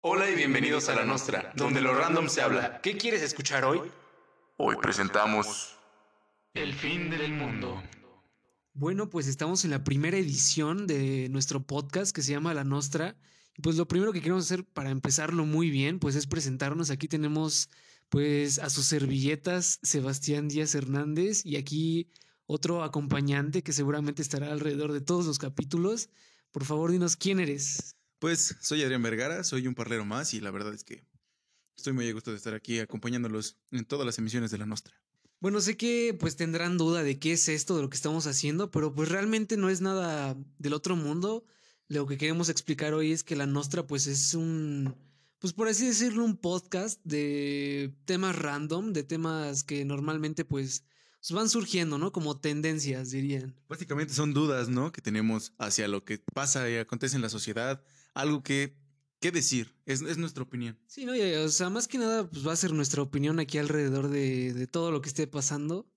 Hola y bienvenidos a La Nostra, donde lo random se habla. ¿Qué quieres escuchar hoy? Hoy presentamos El fin del mundo. Bueno, pues estamos en la primera edición de nuestro podcast que se llama La Nostra. Y pues lo primero que queremos hacer para empezarlo muy bien, pues es presentarnos. Aquí tenemos pues a sus servilletas Sebastián Díaz Hernández y aquí otro acompañante que seguramente estará alrededor de todos los capítulos. Por favor, dinos quién eres. Pues soy Adrián Vergara, soy un parlero más y la verdad es que estoy muy a gusto de estar aquí acompañándolos en todas las emisiones de La Nostra. Bueno, sé que pues tendrán duda de qué es esto, de lo que estamos haciendo, pero pues realmente no es nada del otro mundo. Lo que queremos explicar hoy es que la Nostra pues es un, pues por así decirlo, un podcast de temas random, de temas que normalmente pues van surgiendo, ¿no? Como tendencias, dirían. Básicamente son dudas, ¿no? Que tenemos hacia lo que pasa y acontece en la sociedad, algo que, ¿qué decir? Es, es nuestra opinión. Sí, no, y, o sea, más que nada, pues va a ser nuestra opinión aquí alrededor de, de todo lo que esté pasando.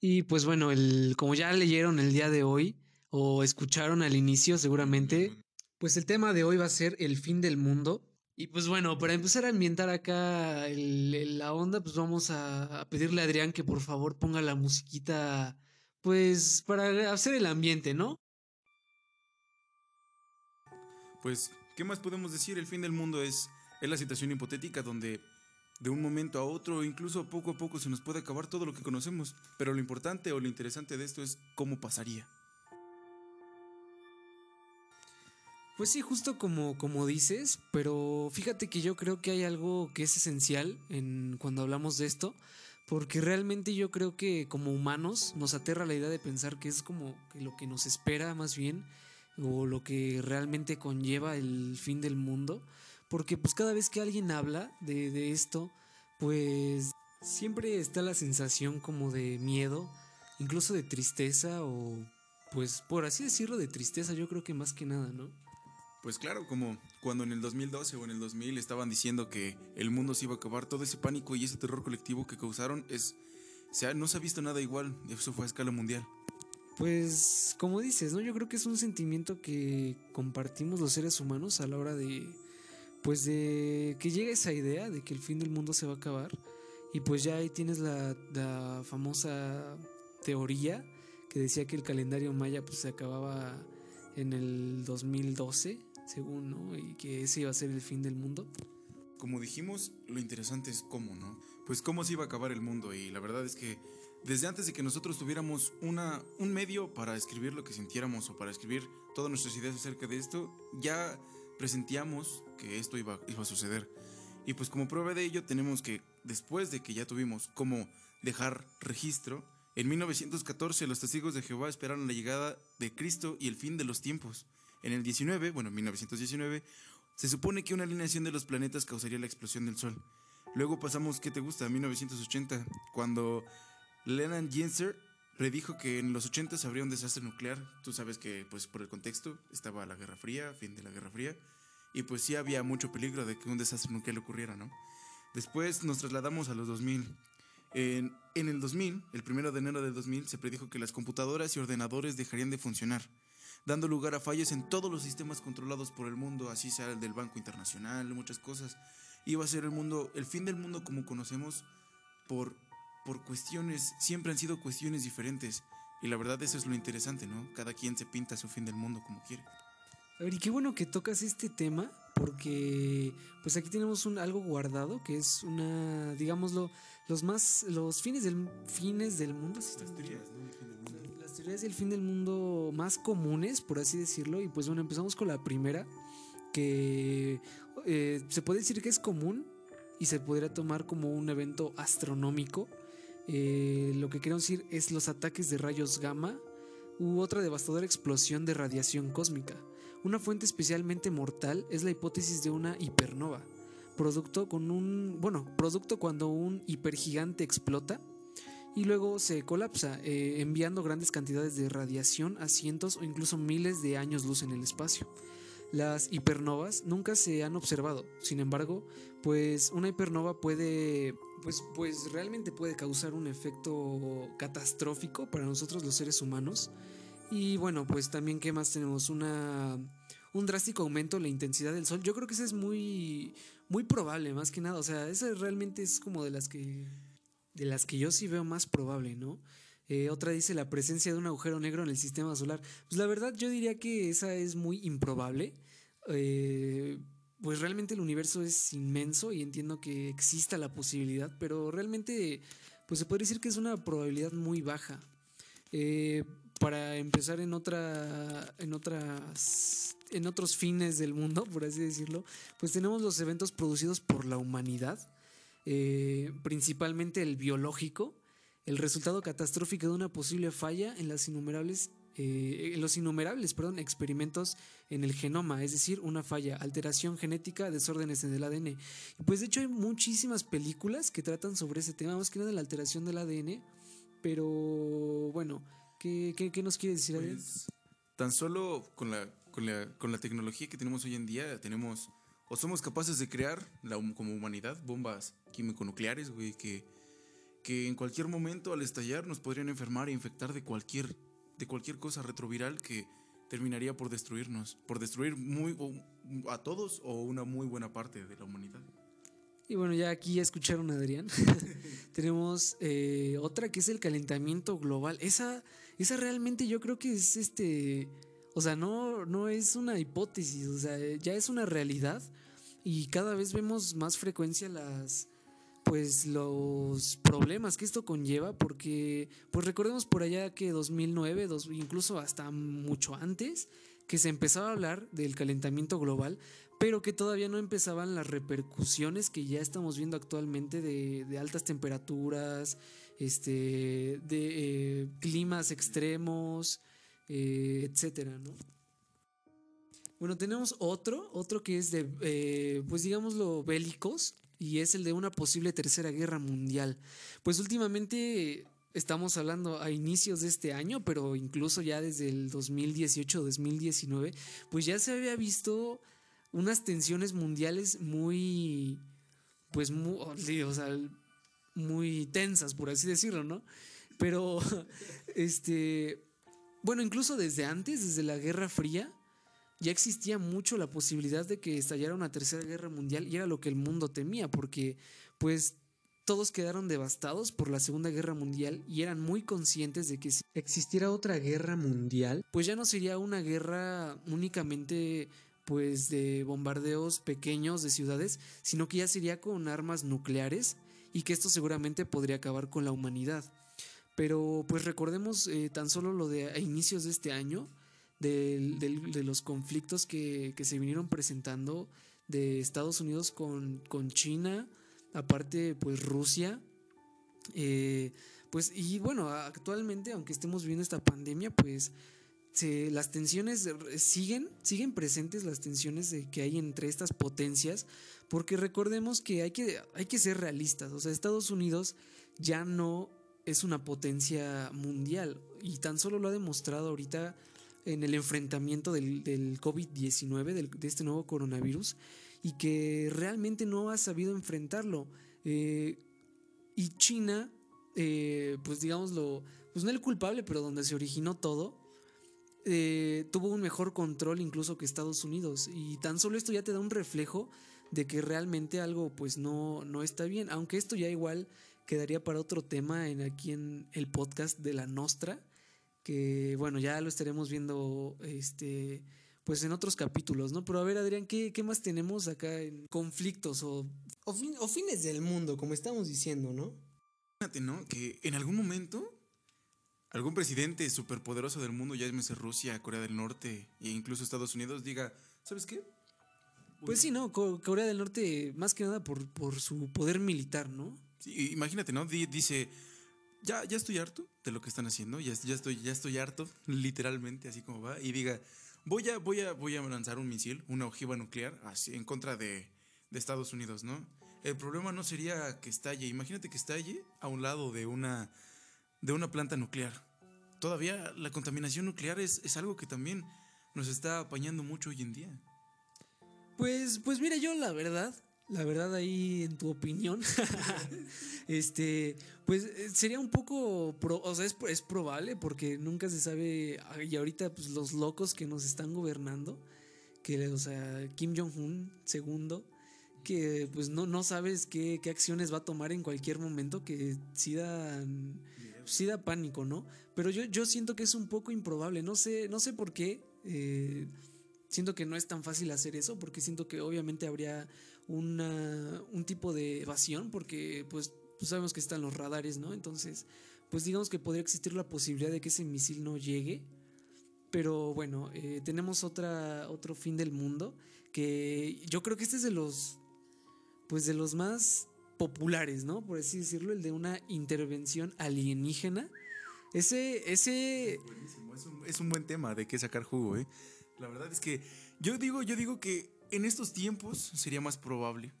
Y pues bueno, el, como ya leyeron el día de hoy, o escucharon al inicio seguramente, pues el tema de hoy va a ser el fin del mundo. Y pues bueno, para empezar a ambientar acá la onda, pues vamos a, a pedirle a Adrián que por favor ponga la musiquita, pues para hacer el ambiente, ¿no? Pues, ¿qué más podemos decir? El fin del mundo es, es la situación hipotética donde de un momento a otro, incluso poco a poco, se nos puede acabar todo lo que conocemos. Pero lo importante o lo interesante de esto es cómo pasaría. Pues sí, justo como, como dices, pero fíjate que yo creo que hay algo que es esencial en cuando hablamos de esto, porque realmente yo creo que como humanos nos aterra la idea de pensar que es como lo que nos espera más bien, o lo que realmente conlleva el fin del mundo, porque pues cada vez que alguien habla de, de esto, pues siempre está la sensación como de miedo, incluso de tristeza o pues por así decirlo de tristeza, yo creo que más que nada, ¿no? Pues claro, como cuando en el 2012 o en el 2000 estaban diciendo que el mundo se iba a acabar, todo ese pánico y ese terror colectivo que causaron es... Se ha- no se ha visto nada igual, eso fue a escala mundial. Pues, como dices, ¿no? Yo creo que es un sentimiento que compartimos los seres humanos a la hora de, pues, de que llega esa idea de que el fin del mundo se va a acabar. Y pues ya ahí tienes la, la famosa teoría que decía que el calendario maya pues se acababa en el 2012, según, ¿no? Y que ese iba a ser el fin del mundo. Como dijimos, lo interesante es cómo, ¿no? Pues cómo se iba a acabar el mundo y la verdad es que desde antes de que nosotros tuviéramos una, un medio para escribir lo que sintiéramos o para escribir todas nuestras ideas acerca de esto, ya presentíamos que esto iba, iba a suceder. Y pues como prueba de ello tenemos que después de que ya tuvimos cómo dejar registro, en 1914 los testigos de Jehová esperaron la llegada de Cristo y el fin de los tiempos. En el 19, bueno, 1919, se supone que una alineación de los planetas causaría la explosión del Sol. Luego pasamos, ¿qué te gusta? A 1980, cuando Leland Genser predijo que en los 80 habría un desastre nuclear. Tú sabes que, pues por el contexto, estaba la Guerra Fría, fin de la Guerra Fría, y pues sí había mucho peligro de que un desastre nuclear ocurriera, ¿no? Después nos trasladamos a los 2000. En, el 2000, el primero de enero del 2000, se predijo que las computadoras y ordenadores dejarían de funcionar, dando lugar a fallos en todos los sistemas controlados por el mundo, así sea el del Banco Internacional, muchas cosas. Iba a ser el mundo, el fin del mundo como conocemos, por, por cuestiones, siempre han sido cuestiones diferentes. Y la verdad eso es lo interesante, ¿no? Cada quien se pinta su fin del mundo como quiere. A ver, y qué bueno que tocas este tema, porque pues aquí tenemos un algo guardado que es una, digámoslo, los más, los fines del fines del mundo. ¿sí están bien? Las teorías del fin del mundo más comunes, por así decirlo, y pues bueno, empezamos con la primera, que eh, se puede decir que es común y se podría tomar como un evento astronómico. Eh, lo que quiero decir es los ataques de rayos gamma u otra devastadora explosión de radiación cósmica. Una fuente especialmente mortal es la hipótesis de una hipernova, producto con un, bueno, producto cuando un hipergigante explota y luego se colapsa, eh, enviando grandes cantidades de radiación a cientos o incluso miles de años luz en el espacio. Las hipernovas nunca se han observado, sin embargo, pues una hipernova puede, pues, pues realmente puede causar un efecto catastrófico para nosotros los seres humanos. Y bueno, pues también, ¿qué más tenemos? Una, un drástico aumento en la intensidad del sol. Yo creo que eso es muy, muy probable, más que nada. O sea, esa realmente es como de las que, de las que yo sí veo más probable, ¿no? Eh, otra dice la presencia de un agujero negro en el sistema solar. Pues la verdad yo diría que esa es muy improbable. Eh, pues realmente el universo es inmenso y entiendo que exista la posibilidad, pero realmente pues se puede decir que es una probabilidad muy baja. Eh, para empezar en otra en en otros fines del mundo por así decirlo pues tenemos los eventos producidos por la humanidad eh, principalmente el biológico el resultado catastrófico de una posible falla en las innumerables eh, los innumerables perdón, experimentos en el genoma, es decir, una falla, alteración genética, desórdenes en el ADN. Pues de hecho hay muchísimas películas que tratan sobre ese tema, más que nada la alteración del ADN, pero bueno, ¿qué, nos quiere decir? Pues, tan solo con la, con, la, con la tecnología que tenemos hoy en día, tenemos o somos capaces de crear la, como humanidad bombas químico-nucleares, güey, que, que en cualquier momento al estallar nos podrían enfermar e infectar de cualquier, de cualquier cosa retroviral que terminaría por destruirnos, por destruir muy, o- a todos o una muy buena parte de la humanidad. Y bueno, ya aquí ya escucharon a Adrián. Tenemos eh, otra que es el calentamiento global. Esa, esa realmente yo creo que es este. O sea, no, no es una hipótesis, o sea, ya es una realidad. Y cada vez vemos más frecuencia las. Pues los problemas que esto conlleva, porque, pues recordemos por allá que 2009, dos- incluso hasta mucho antes, que se empezaba a hablar del calentamiento global, pero que todavía no empezaban las repercusiones que ya estamos viendo actualmente de, de altas temperaturas, este, de eh, climas extremos, eh, etcétera, ¿no? Bueno, tenemos otro, otro que es de, eh, pues digámoslo, bélicos, y es el de una posible tercera guerra mundial. Pues últimamente estamos hablando a inicios de este año, pero incluso ya desde el 2018-2019, pues ya se había visto unas tensiones mundiales muy, pues, muy, o sea, muy tensas, por así decirlo, ¿no? Pero, este, bueno, incluso desde antes, desde la Guerra Fría, ya existía mucho la posibilidad de que estallara una tercera guerra mundial y era lo que el mundo temía, porque, pues, todos quedaron devastados por la Segunda Guerra Mundial y eran muy conscientes de que si existiera otra guerra mundial, pues ya no sería una guerra únicamente pues de bombardeos pequeños de ciudades, sino que ya sería con armas nucleares y que esto seguramente podría acabar con la humanidad. Pero pues recordemos eh, tan solo lo de a inicios de este año, de los conflictos que, que se vinieron presentando de Estados Unidos con, con China, aparte pues Rusia, eh, pues y bueno, actualmente aunque estemos viviendo esta pandemia, pues las tensiones siguen, siguen presentes las tensiones de- que hay entre estas potencias, porque recordemos que hay, que hay que ser realistas, o sea, Estados Unidos ya no es una potencia mundial y tan solo lo ha demostrado ahorita en el enfrentamiento del, del COVID-19, del- de este nuevo coronavirus, y que realmente no ha sabido enfrentarlo. Eh, y China, eh, pues digámoslo, pues no el culpable, pero donde se originó todo, eh, tuvo un mejor control incluso que Estados Unidos. Y tan solo esto ya te da un reflejo de que realmente algo pues no, no está bien. Aunque esto ya igual quedaría para otro tema en aquí en el podcast de la Nostra. Que bueno, ya lo estaremos viendo este pues en otros capítulos, ¿no? Pero a ver, Adrián, ¿qué, qué más tenemos acá en conflictos o O, fin- o fines del mundo, como estamos diciendo, ¿no? Imagínate, ¿no? Que en algún momento algún presidente superpoderoso del mundo, ya llámese Rusia, Corea del Norte e incluso Estados Unidos, diga, ¿sabes qué? Pues sí, ¿no? Co- Corea del Norte, más que nada por, por su poder militar, ¿no? Sí, imagínate, ¿no? Di- dice, ya, ya estoy harto de lo que están haciendo, ya, ya, estoy, ya estoy harto, literalmente, así como va, y diga, voy a, voy a, voy a lanzar un misil, una ojiva nuclear, así, en contra de, de Estados Unidos, ¿no? El problema no sería que estalle, imagínate que estalle a un lado de una, de una planta nuclear. Todavía la contaminación nuclear es, es algo que también nos está apañando mucho hoy en día. Pues, pues mira, yo la verdad, la verdad ahí en tu opinión, este, pues eh, sería un poco, pro- o sea, es, es probable porque nunca se sabe, y ahorita pues los locos que nos están gobernando, que, o sea, Kim Jong-un, segundo, que pues no, no sabes qué, qué acciones va a tomar en cualquier momento, que sí da, sí da pánico, ¿no? Pero yo, yo siento que es un poco improbable, no sé, no sé por qué. eh, siento que no es tan fácil hacer eso, porque siento que obviamente habría una, un tipo de evasión, porque pues, sabemos que están los radares, ¿no? Entonces, pues digamos que podría existir la posibilidad de que ese misil no llegue. Pero bueno, eh, tenemos otra, otro fin del mundo que yo creo que este es de los, pues de los más populares, ¿no? Por así decirlo, el de una intervención alienígena. Ese, ese, es un, es un buen tema de qué sacar jugo, ¿eh? La verdad es que yo digo, yo digo que en estos tiempos sería más probable.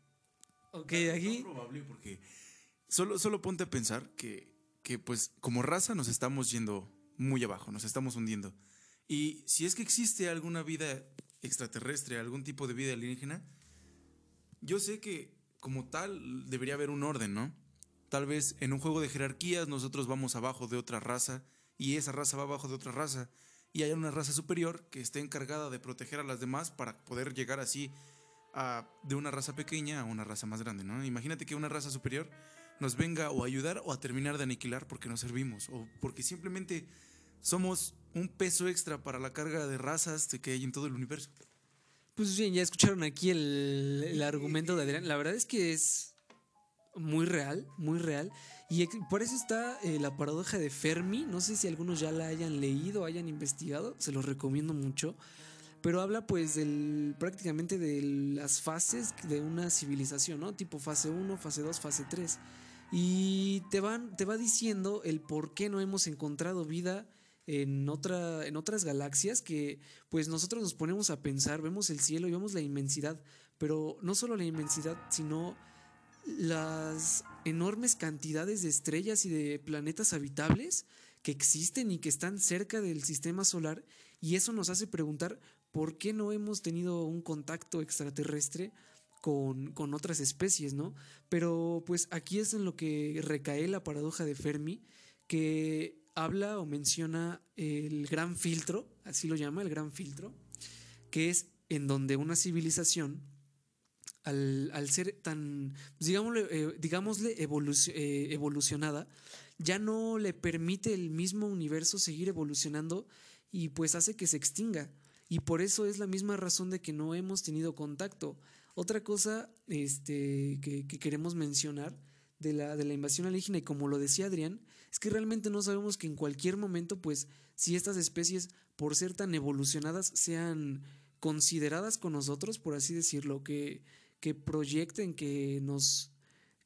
ok, No aquí, probable porque solo, solo ponte a pensar que, que pues como raza nos estamos yendo muy abajo, nos estamos hundiendo. Y si es que existe alguna vida extraterrestre, algún tipo de vida alienígena, yo sé que como tal debería haber un orden, ¿no? Tal vez en un juego de jerarquías nosotros vamos abajo de otra raza y esa raza va abajo de otra raza y hay una raza superior que esté encargada de proteger a las demás para poder llegar así a- de una raza pequeña a una raza más grande, ¿no? Imagínate que una raza superior nos venga o a ayudar o a terminar de aniquilar porque nos servimos o porque simplemente somos un peso extra para la carga de razas que hay en todo el universo. pues bien, ya escucharon aquí el, el argumento de Adrián. La verdad es que es muy real, muy real. Y por eso está eh, la paradoja de Fermi. No sé si algunos ya la hayan leído, hayan investigado. Se los recomiendo mucho. Pero habla pues prácticamente de las fases de una civilización, ¿no? Tipo fase 1, fase 2, fase 3. Y te, van, te va diciendo el por qué no hemos encontrado vida en, otra, en otras galaxias que pues nosotros nos ponemos a pensar, vemos el cielo y vemos la inmensidad, pero no solo la inmensidad, sino las enormes cantidades de estrellas y de planetas habitables que existen y que están cerca del sistema solar y eso nos hace preguntar por qué no hemos tenido un contacto extraterrestre con, con otras especies, ¿no? Pero pues aquí es en lo que recae la paradoja de Fermi, que habla o menciona el gran filtro, así lo llama, el gran filtro, que es en donde una civilización, al, ser tan, digámosle, eh, digámosle eh, evolucionada, ya no le permite el mismo universo seguir evolucionando y pues hace que se extinga. Y por eso es la misma razón de que no hemos tenido contacto. Otra cosa este, que, que queremos mencionar de la, de la invasión alienígena, y como lo decía Adrián, es que realmente no sabemos que en cualquier momento, pues, si estas especies, por ser tan evolucionadas, sean consideradas con nosotros, por así decirlo, que, que proyecten, que nos,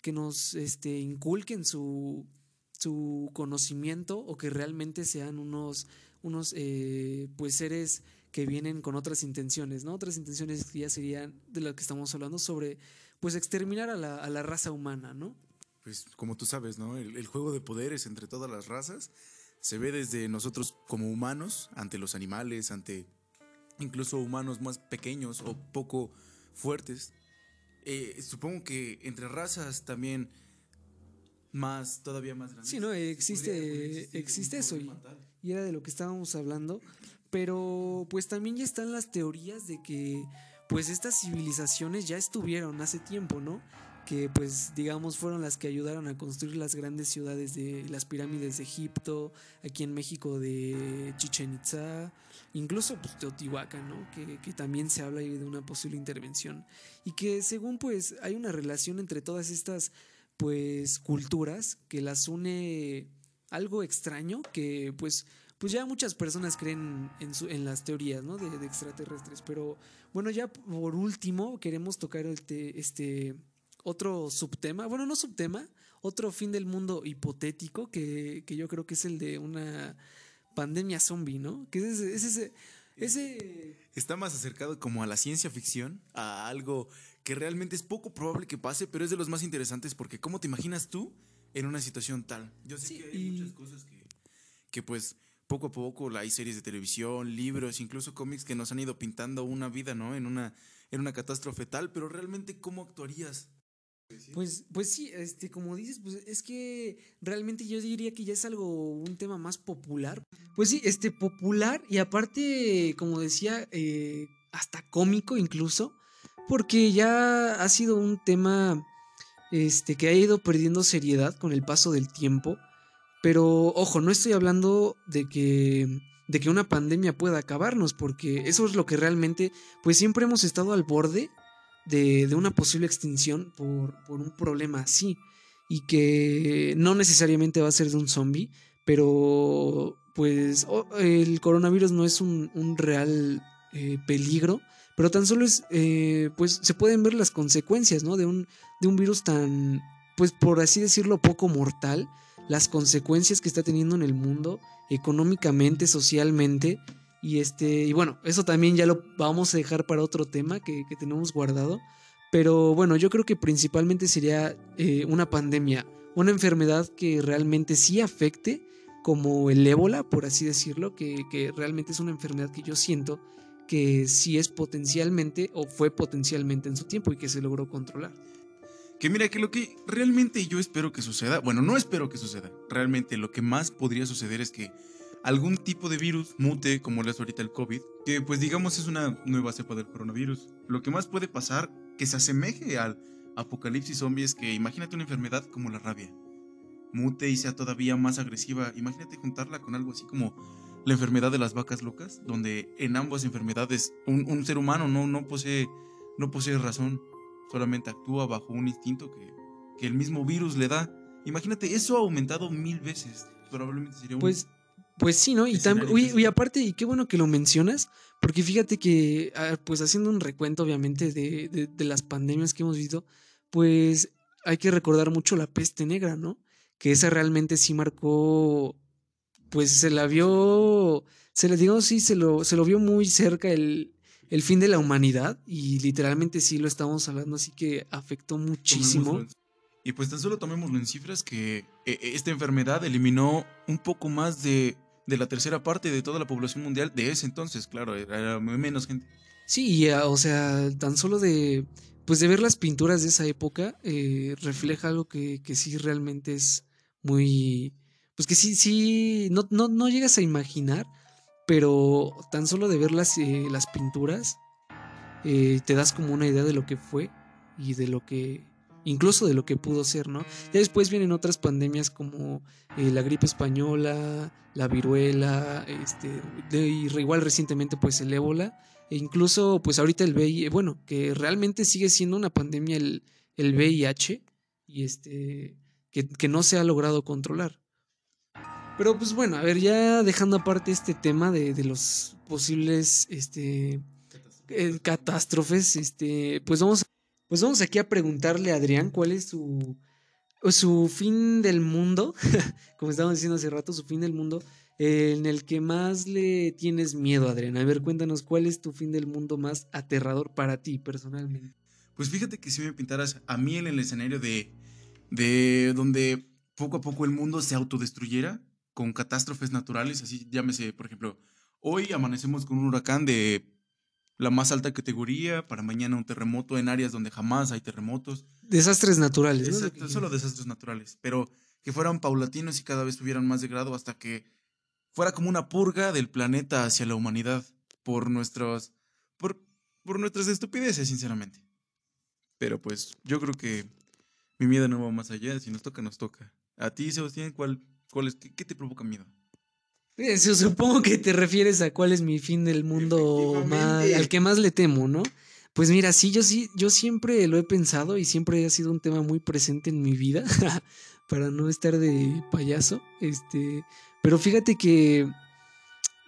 que nos este, inculquen su, su conocimiento o que realmente sean unos, unos eh, pues seres que vienen con otras intenciones, ¿no? Otras intenciones que ya serían de lo que estamos hablando sobre, pues, exterminar a la, a la raza humana, ¿no? Pues como tú sabes, ¿no? El juego de poderes entre todas las razas se ve desde nosotros como humanos, ante los animales, ante incluso humanos más pequeños o poco fuertes. Eh, supongo que entre razas también más, todavía más grandes. Sí, no, existe, existe eso y, y era de lo que estábamos hablando, pero pues también ya están las teorías de que pues estas civilizaciones ya estuvieron hace tiempo, ¿no? Que pues digamos fueron las que ayudaron a construir las grandes ciudades de las pirámides de Egipto, aquí en México de Chichen Itza, incluso pues Teotihuacán, ¿no? Que, que también se habla de una posible intervención y que según pues hay una relación entre todas estas pues culturas que las une algo extraño que pues pues ya muchas personas creen en, las teorías ¿no? de, extraterrestres pero bueno ya por último queremos tocar este otro subtema bueno no subtema otro fin del mundo hipotético que, que yo creo que es el de una pandemia zombie no que es ese, es ese, ese Está más acercado como a la ciencia ficción, a algo que realmente es poco probable que pase, pero es de los más interesantes porque ¿cómo te imaginas tú en una situación tal? Yo sé Sí, que hay y- muchas cosas que, que pues poco a poco hay series de televisión, libros, incluso cómics que nos han ido pintando una vida, ¿no? En una, en una catástrofe tal, pero realmente ¿cómo actuarías? Pues, pues sí, este, como dices, pues es que realmente yo diría que ya es algo, un tema más popular. Pues sí, este, popular y aparte, como decía, eh, hasta cómico incluso, porque ya ha sido un tema este, que ha ido perdiendo seriedad con el paso del tiempo. Pero ojo, no estoy hablando de que, de que una pandemia pueda acabarnos, porque eso es lo que realmente, pues siempre hemos estado al borde de, de una posible extinción por, por un problema así. Y que no necesariamente va a ser de un zombie, pero pues el coronavirus no es un, un real eh, peligro, pero tan solo es, eh, pues se pueden ver las consecuencias, ¿no? De un, de un virus tan, pues por así decirlo, poco mortal, las consecuencias que está teniendo en el mundo, económicamente, socialmente, y este, y bueno, eso también ya lo vamos a dejar para otro tema que, que tenemos guardado, pero bueno, yo creo que principalmente sería eh, una pandemia, una enfermedad que realmente sí afecte, como el ébola, por así decirlo, que, que realmente es una enfermedad que yo siento que sí es potencialmente o fue potencialmente en su tiempo y que se logró controlar. Que mira, que lo que realmente yo espero que suceda, bueno, no espero que suceda, realmente lo que más podría suceder es que algún tipo de virus mute, como lo es ahorita el COVID, que pues digamos es una nueva cepa del coronavirus. Lo que más puede pasar, que se asemeje al apocalipsis zombie, es que imagínate una enfermedad como la rabia. Mute y sea todavía más agresiva. Imagínate juntarla con algo así como la enfermedad de las vacas locas, donde en ambas enfermedades un, un ser humano no, no, posee, no posee razón, solamente actúa bajo un instinto que, que el mismo virus le da. Imagínate, eso ha aumentado mil veces. Probablemente sería un... Pues, pues sí, ¿no? Y, uy, uy, aparte, y qué bueno que lo mencionas, porque fíjate que, ah, pues haciendo un recuento, obviamente, de, de- de las pandemias que hemos visto, pues hay que recordar mucho la peste negra, ¿no? Que esa realmente sí marcó, pues se la vio, se le digamos, sí, se lo, se lo vio muy cerca el, el fin de la humanidad, y literalmente sí lo estamos hablando, así que afectó muchísimo. Tomémoslo Y pues tan solo tomémoslo en cifras que eh, esta enfermedad eliminó un poco más de, de la tercera parte de toda la población mundial de ese entonces, claro, era, menos gente. Sí, ah, o sea, tan solo de, pues de ver las pinturas de esa época, eh, refleja algo que, que sí realmente es muy, pues que sí, sí, no, no, no llegas a imaginar, pero tan solo de ver las, eh, las pinturas, eh, te das como una idea de lo que fue y de lo que, incluso de lo que pudo ser, ¿no? Ya después vienen otras pandemias como eh, la gripe española, la viruela, este, de- igual recientemente pues el ébola, e incluso pues ahorita el VIH, bueno, que realmente sigue siendo una pandemia el, el VIH y este, que, no se ha logrado controlar. Pero pues bueno, a ver, ya dejando aparte este tema de, los posibles este, eh, catástrofes, este, pues vamos, pues vamos aquí a preguntarle a Adrián cuál es su, su fin del mundo, como estábamos diciendo hace rato, su fin del mundo, eh, en el que más le tienes miedo, Adrián. A ver, cuéntanos cuál es tu fin del mundo más aterrador para ti personalmente. Pues fíjate que si me pintaras a mí en el escenario de, de donde poco a poco el mundo se autodestruyera con catástrofes naturales, así llámese, por ejemplo, hoy amanecemos con un huracán de la más alta categoría, para mañana un terremoto en áreas donde jamás hay terremotos. Desastres naturales. ¿no? Solo desastres naturales, pero que fueran paulatinos y cada vez tuvieran más de grado hasta que fuera como una purga del planeta hacia la humanidad por nuestras por, por nuestras estupideces, sinceramente. Pero pues yo creo que mi miedo no va más allá, si nos toca nos toca. A ti, Sebastián, ¿cuál cuál es qué, qué te provoca miedo? Eh, su- Supongo que te refieres a cuál es mi fin del mundo más, al que más le temo, ¿no? Pues mira, sí, yo sí, yo siempre lo he pensado y siempre ha sido un tema muy presente en mi vida, para no estar de payaso. Este, pero fíjate que,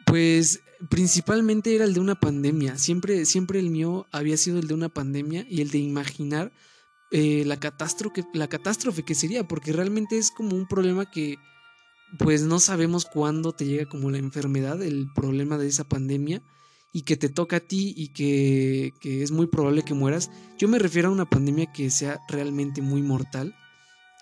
pues, principalmente era el de una pandemia. Siempre, siempre el mío había sido el de una pandemia y el de imaginar eh, la catástrofe, la catástrofe que sería, porque realmente es como un problema que pues no sabemos cuándo te llega como la enfermedad, el problema de esa pandemia, y que te toca a ti y que, que es muy probable que mueras. Yo me refiero a una pandemia que sea realmente muy mortal,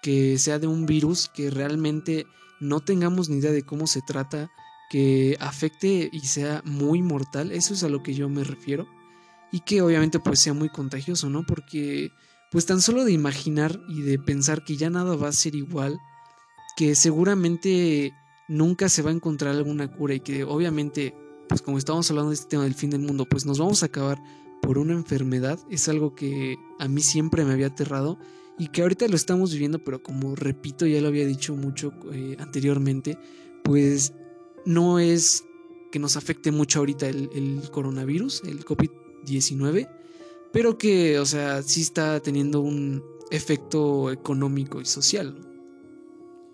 que sea de un virus que realmente no tengamos ni idea de cómo se trata, que afecte y sea muy mortal, eso es a lo que yo me refiero, y que obviamente pues sea muy contagioso, ¿no? Porque pues tan solo de imaginar y de pensar que ya nada va a ser igual, que seguramente nunca se va a encontrar alguna cura y que obviamente pues como estábamos hablando de este tema del fin del mundo, pues nos vamos a acabar por una enfermedad, es algo que a mí siempre me había aterrado y que ahorita lo estamos viviendo, pero como repito, ya lo había dicho mucho eh, anteriormente, pues no es que nos afecte mucho ahorita el, el coronavirus, el COVID-19, pero que, o sea, sí está teniendo un efecto económico y social.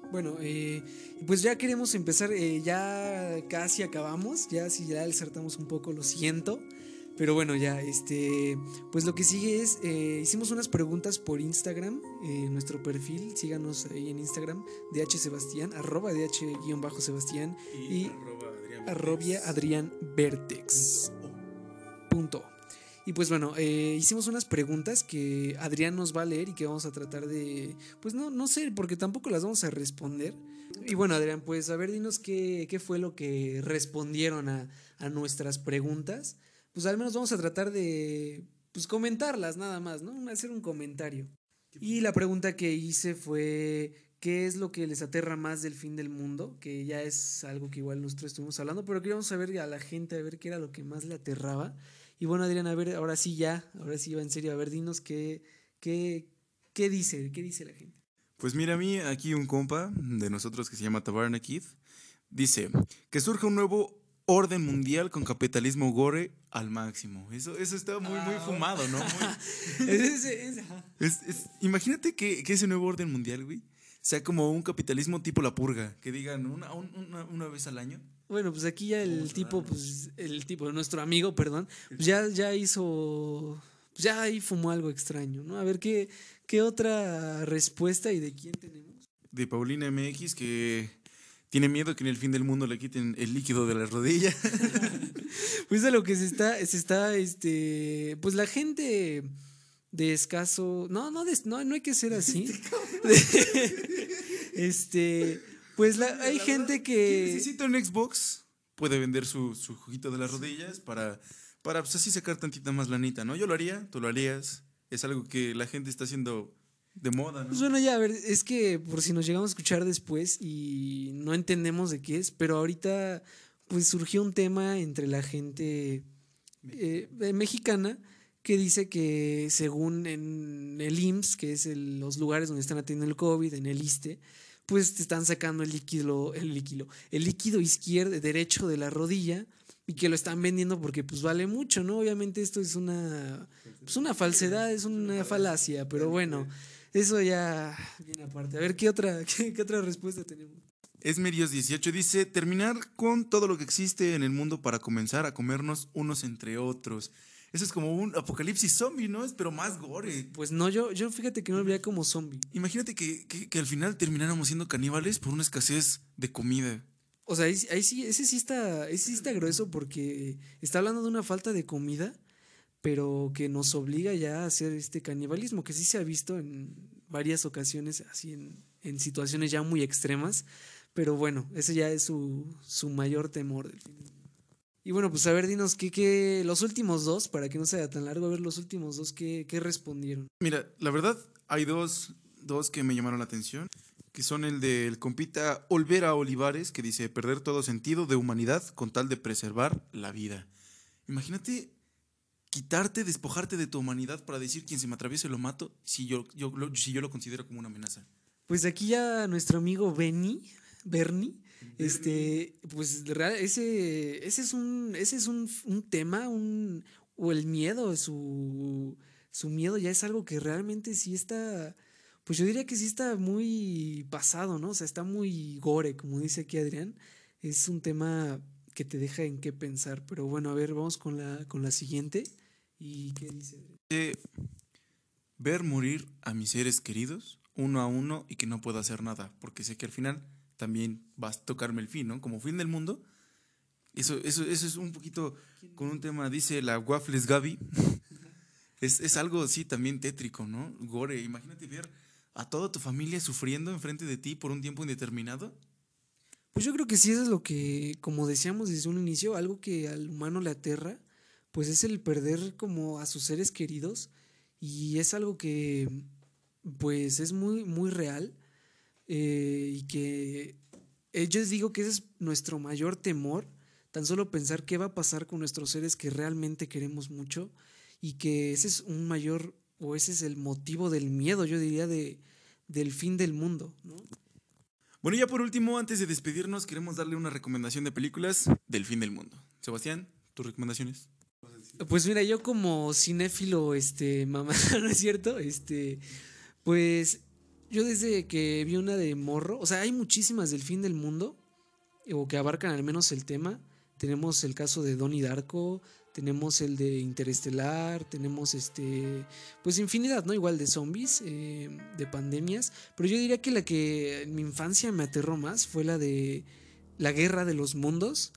¿No? Bueno, eh, pues ya queremos empezar, eh, ya casi acabamos, ya si ya saltamos un poco, lo siento. Pero bueno, ya, este, pues lo que sigue es, eh, hicimos unas preguntas por Instagram, en nuestro perfil, síganos ahí en Instagram, DH Sebastián, arroba DH-Sebastián y, arrobia Adrián Vertex. Y pues bueno, eh, hicimos unas preguntas que Adrián nos va a leer y que vamos a tratar de, pues no, no sé, porque tampoco las vamos a responder. Y bueno, Adrián, pues a ver, dinos qué, qué fue lo que respondieron a, a nuestras preguntas. Pues al menos vamos a tratar de, pues comentarlas nada más, ¿no? Hacer un comentario. Y la pregunta que hice fue, ¿qué es lo que les aterra más del fin del mundo? Que ya es algo que igual nosotros estuvimos hablando, pero queríamos saber a la gente, a ver qué era lo que más le aterraba. Y bueno, Adrián, a ver, ahora sí ya, ahora sí va en serio, a ver, dinos qué, qué, qué dice, qué dice la gente. Pues mira, a mí aquí un compa de nosotros que se llama Tabarna Kid dice que surja un nuevo orden mundial con capitalismo gore al máximo. Eso, eso está muy, muy fumado, ¿no? Muy- es- es- imagínate que, que ese nuevo orden mundial, güey, sea como un capitalismo tipo la purga, que digan una, un- una, una vez al año. Bueno, pues aquí ya el tipo, pues el tipo, nuestro amigo, perdón, pues ya, ya hizo, pues ya ahí fumó algo extraño, ¿no? A ver qué, qué otra respuesta y de quién tenemos. De Paulina MX que tiene miedo que en el fin del mundo le quiten el líquido de la rodilla. Pues a lo que se está, se está, este, pues la gente de escaso, no, no, de- no, no hay que ser así. este, pues la- hay gente Quien que, necesita un Xbox puede vender su, su juguito de las rodillas para, para pues, así sacar tantita más lanita, ¿no? Yo lo haría, tú lo harías. Es algo que la gente está haciendo de moda, ¿no? Pues bueno, ya, a ver, es que por si nos llegamos a escuchar después y no entendemos de qué es, pero ahorita pues surgió un tema entre la gente eh, eh, mexicana que dice que según en el IMSS, que es el- los lugares donde están atendiendo el COVID, en el ISTE, pues te están sacando el líquido, el líquido, el líquido izquierdo, derecho de la rodilla y que lo están vendiendo porque pues vale mucho, ¿no? Obviamente esto es una, pues una falsedad, es una falacia, pero bueno, eso ya viene aparte. A ver, ¿qué otra, qué, qué otra respuesta tenemos? Esmerios 18 dice, terminar con todo lo que existe en el mundo para comenzar a comernos unos entre otros. Eso es como un apocalipsis zombie, ¿no? Es pero más gore. Pues no, yo, yo fíjate que no lo veía como zombie. Imagínate que, que- que al final termináramos siendo caníbales por una escasez de comida. O sea, ahí, ahí sí, ese sí está, ese sí está grueso porque está hablando de una falta de comida, pero que nos obliga ya a hacer este canibalismo, que sí se ha visto en varias ocasiones, así en, en situaciones ya muy extremas, pero bueno, ese ya es su, su mayor temor del. Y bueno, pues a ver, dinos qué, qué, los últimos dos, para que no sea tan largo, a ver los últimos dos, ¿qué, qué respondieron? Mira, la verdad, hay dos, dos que me llamaron la atención, que son el del compita Olvera Olivares, que dice perder todo sentido de humanidad con tal de preservar la vida. Imagínate quitarte, despojarte de tu humanidad para decir quien se me atraviese lo mato, si yo, yo, lo, si yo lo considero como una amenaza. Pues aquí ya nuestro amigo Benny, Bernie, este, pues real- ese, ese es un, ese es un, un tema, un, o el miedo, su, su miedo ya es algo que realmente sí está, pues yo diría que sí está muy pasado, ¿no? O sea, está muy gore, como dice aquí Adrián. Es un tema que te deja en qué pensar. Pero bueno, a ver, vamos con la, con la siguiente. ¿Y qué dice? Adrián? Eh, ver morir a mis seres queridos uno a uno y que no puedo hacer nada, porque sé que al final también va a tocarme el fin, ¿no? Como fin del mundo. Eso, eso, eso es un poquito con un tema, dice la Waffles Gaby. es, es algo así también tétrico, ¿no? Gore, imagínate ver a toda tu familia sufriendo enfrente de ti por un tiempo indeterminado. Pues yo creo que sí eso es lo que, como decíamos desde un inicio, algo que al humano le aterra, pues es el perder como a sus seres queridos y es algo que pues es muy, muy real eh, y que eh, yo les digo que ese es nuestro mayor temor, tan solo pensar qué va a pasar con nuestros seres que realmente queremos mucho y que ese es un mayor o ese es el motivo del miedo, yo diría, de, del fin del mundo. ¿no? Bueno, ya por último, antes de despedirnos, queremos darle una recomendación de películas del fin del mundo. Sebastián, tus recomendaciones. Pues mira, yo como cinéfilo, este, mamá, ¿no es cierto? Este, pues yo desde que vi una de Morro, o sea, hay muchísimas del fin del mundo, o que abarcan al menos el tema. Tenemos el caso de Donnie Darko, tenemos el de Interestelar, tenemos este, pues infinidad, ¿no? Igual de zombies, eh, de pandemias, pero yo diría que la que en mi infancia me aterró más fue la de La Guerra de los Mundos,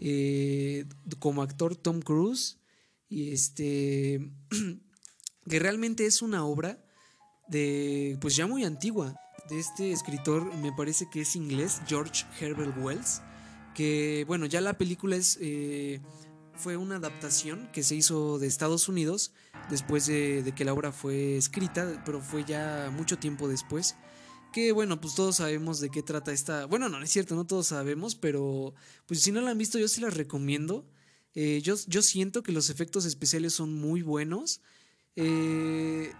eh, como actor Tom Cruise, y este, que realmente es una obra de, pues ya muy antigua, de este escritor, me parece que es inglés, George Herbert Wells, que bueno, ya la película es... Eh, fue una adaptación que se hizo de Estados Unidos después de, de, que la obra fue escrita, pero fue ya mucho tiempo después. Que bueno, pues todos sabemos de qué trata esta. Bueno, no, no es cierto, no todos sabemos, pero pues si no la han visto, yo se la recomiendo. Eh, yo, yo siento que los efectos especiales son muy buenos. Eh,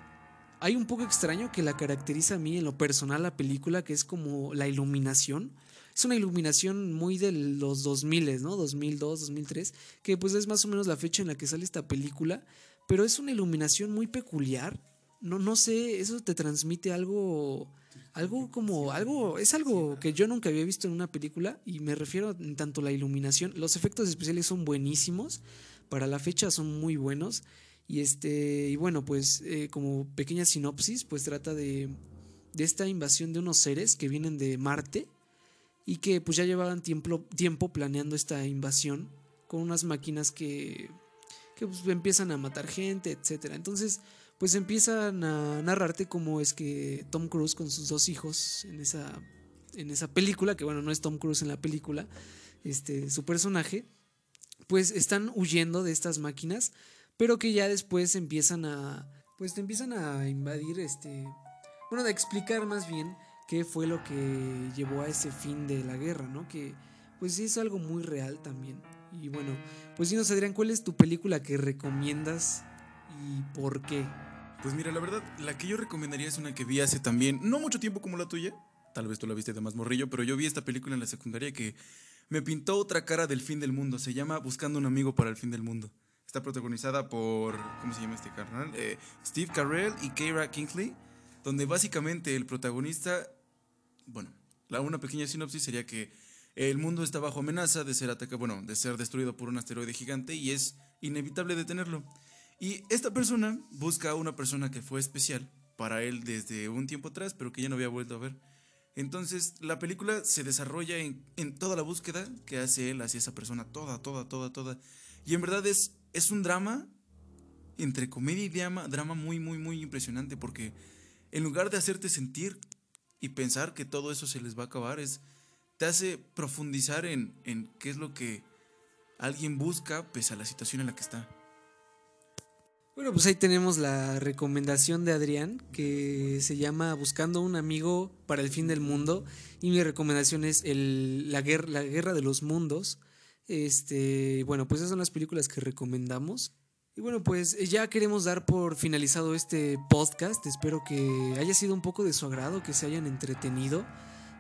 hay un poco extraño que la caracteriza a mí en lo personal la película, que es como la iluminación. Es una iluminación muy de los 2000, ¿no? 2002, 2003, que pues es más o menos la fecha en la que sale esta película, pero es una iluminación muy peculiar. No, no sé, eso te transmite algo, algo como, algo, es algo que yo nunca había visto en una película y me refiero en tanto a la iluminación. Los efectos especiales son buenísimos, para la fecha son muy buenos. Y este, y bueno, pues eh, como pequeña sinopsis, pues trata de, de esta invasión de unos seres que vienen de Marte y que pues ya llevaban tiempo, tiempo planeando esta invasión con unas máquinas que, que pues, empiezan a matar gente, etc. Entonces, pues empiezan a narrarte cómo es que Tom Cruise con sus dos hijos en esa, en esa película, que bueno, no es Tom Cruise en la película, este, su personaje, pues están huyendo de estas máquinas pero que ya después empiezan a, pues te empiezan a invadir, este, bueno, a explicar más bien qué fue lo que llevó a ese fin de la guerra, ¿no? Que pues es algo muy real también. Y bueno, pues dinos Adrián, ¿cuál es tu película que recomiendas y por qué? Pues mira, la verdad, la que yo recomendaría es una que vi hace también, no mucho tiempo como la tuya, tal vez tú la viste de más morrillo, pero yo vi esta película en la secundaria que me pintó otra cara del fin del mundo, se llama Buscando un amigo para el fin del mundo. Está protagonizada por, ¿cómo se llama este carnal? Eh, Steve Carell y Keira Kingsley, donde básicamente el protagonista, bueno, la una pequeña sinopsis sería que el mundo está bajo amenaza de ser atacado, bueno, de ser destruido por un asteroide gigante y es inevitable detenerlo. Y esta persona busca a una persona que fue especial para él desde un tiempo atrás, pero que ya no había vuelto a ver. Entonces, la película se desarrolla en, en toda la búsqueda que hace él hacia esa persona, toda, toda, toda, toda. Y en verdad es es un drama, entre comedia y drama, drama muy, muy, muy impresionante porque en lugar de hacerte sentir y pensar que todo eso se les va a acabar, es, te hace profundizar en, en qué es lo que alguien busca pese a la situación en la que está. Bueno, pues ahí tenemos la recomendación de Adrián que se llama Buscando un amigo para el fin del mundo y mi recomendación es el, la, guerra, la guerra de los mundos este, bueno, pues esas son las películas que recomendamos. Y bueno, pues ya queremos dar por finalizado este podcast. Espero que haya sido un poco de su agrado, que se hayan entretenido.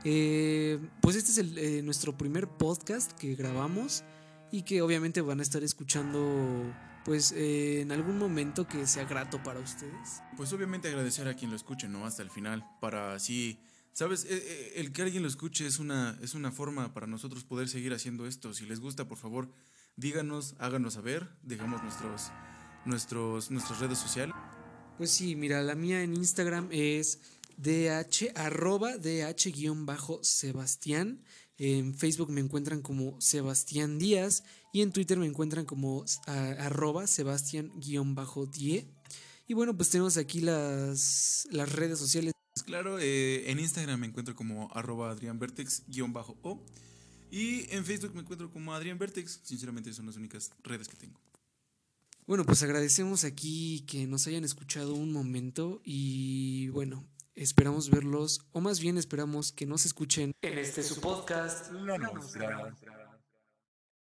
Eh, pues este es eh, nuestro primer podcast que grabamos y que obviamente van a estar escuchando pues eh, en algún momento que sea grato para ustedes. Pues obviamente agradecer a quien lo escuche, ¿no? Hasta el final, para así Sabes, e, e, el que alguien lo escuche es una, es una forma para nosotros poder seguir haciendo esto. Si les gusta, por favor, díganos, háganos saber, dejamos nuestros, nuestros, nuestras redes sociales. Pues sí, mira, la mía en Instagram es dh, arroba dh-sebastián. En Facebook me encuentran como Sebastián Díaz y en Twitter me encuentran como arroba Sebastián-die. Y bueno, pues tenemos aquí las, las redes sociales claro, eh, en Instagram me encuentro como arroba adrianvertex-o y en Facebook me encuentro como Adrián Vertex. Sinceramente son las únicas redes que tengo. Bueno, pues agradecemos aquí que nos hayan escuchado un momento y bueno, esperamos verlos, o más bien esperamos que nos escuchen en este su podcast, La.